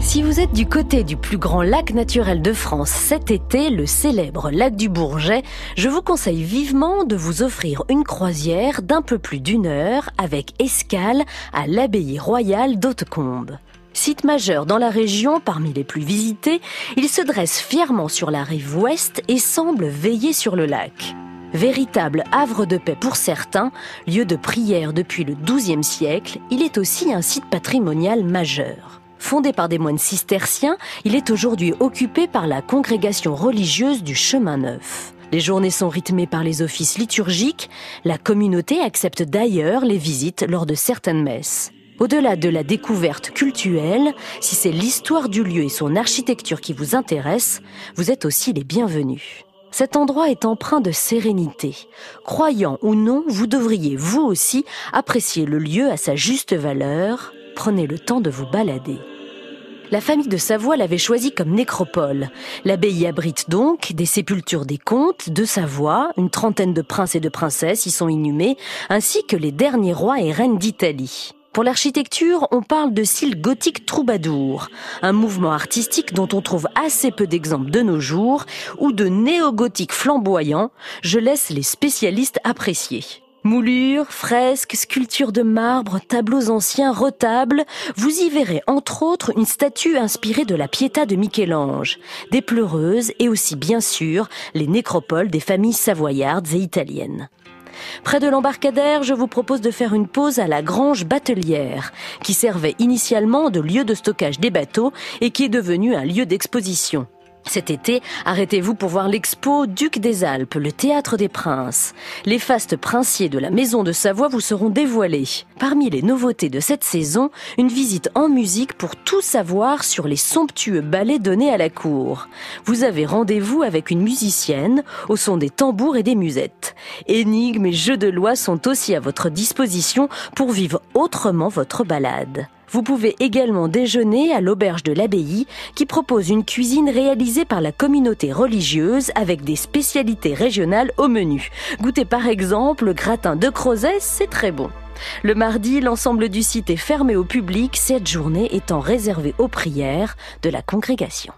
Si vous êtes du côté du plus grand lac naturel de France cet été, le célèbre lac du Bourget, je vous conseille vivement de vous offrir une croisière d'un peu plus d'une heure avec escale à l'abbaye royale d'Hautecombe. Site majeur dans la région parmi les plus visités, il se dresse fièrement sur la rive ouest et semble veiller sur le lac. Véritable havre de paix pour certains, lieu de prière depuis le XIIe siècle, il est aussi un site patrimonial majeur. Fondé par des moines cisterciens, il est aujourd'hui occupé par la congrégation religieuse du Chemin Neuf. Les journées sont rythmées par les offices liturgiques. La communauté accepte d'ailleurs les visites lors de certaines messes. Au-delà de la découverte cultuelle, si c'est l'histoire du lieu et son architecture qui vous intéressent, vous êtes aussi les bienvenus. Cet endroit est empreint de sérénité. Croyant ou non, vous devriez vous aussi apprécier le lieu à sa juste valeur. Prenez le temps de vous balader. La famille de Savoie l'avait choisi comme nécropole. L'abbaye abrite donc des sépultures des comtes de Savoie, une trentaine de princes et de princesses y sont inhumés, ainsi que les derniers rois et reines d'Italie. Pour l'architecture, on parle de style gothique troubadour, un mouvement artistique dont on trouve assez peu d'exemples de nos jours, ou de néo-gothique flamboyant, je laisse les spécialistes apprécier. Moulures, fresques, sculptures de marbre, tableaux anciens, retables, vous y verrez entre autres une statue inspirée de la Pietà de Michel-Ange, des pleureuses et aussi bien sûr les nécropoles des familles savoyardes et italiennes. Près de l'embarcadère, je vous propose de faire une pause à la Grange Batelière, qui servait initialement de lieu de stockage des bateaux et qui est devenu un lieu d'exposition. Cet été, arrêtez-vous pour voir l'expo Duc des Alpes, le théâtre des princes. Les fastes princiers de la maison de Savoie vous seront dévoilés. Parmi les nouveautés de cette saison, une visite en musique pour tout savoir sur les somptueux ballets donnés à la cour. Vous avez rendez-vous avec une musicienne au son des tambours et des musettes. Énigmes et jeux de loi sont aussi à votre disposition pour vivre autrement votre balade. Vous pouvez également déjeuner à l'auberge de l'abbaye qui propose une cuisine réalisée par la communauté religieuse avec des spécialités régionales au menu. Goûtez par exemple le gratin de Crozet, c'est très bon. Le mardi, l'ensemble du site est fermé au public, cette journée étant réservée aux prières de la congrégation.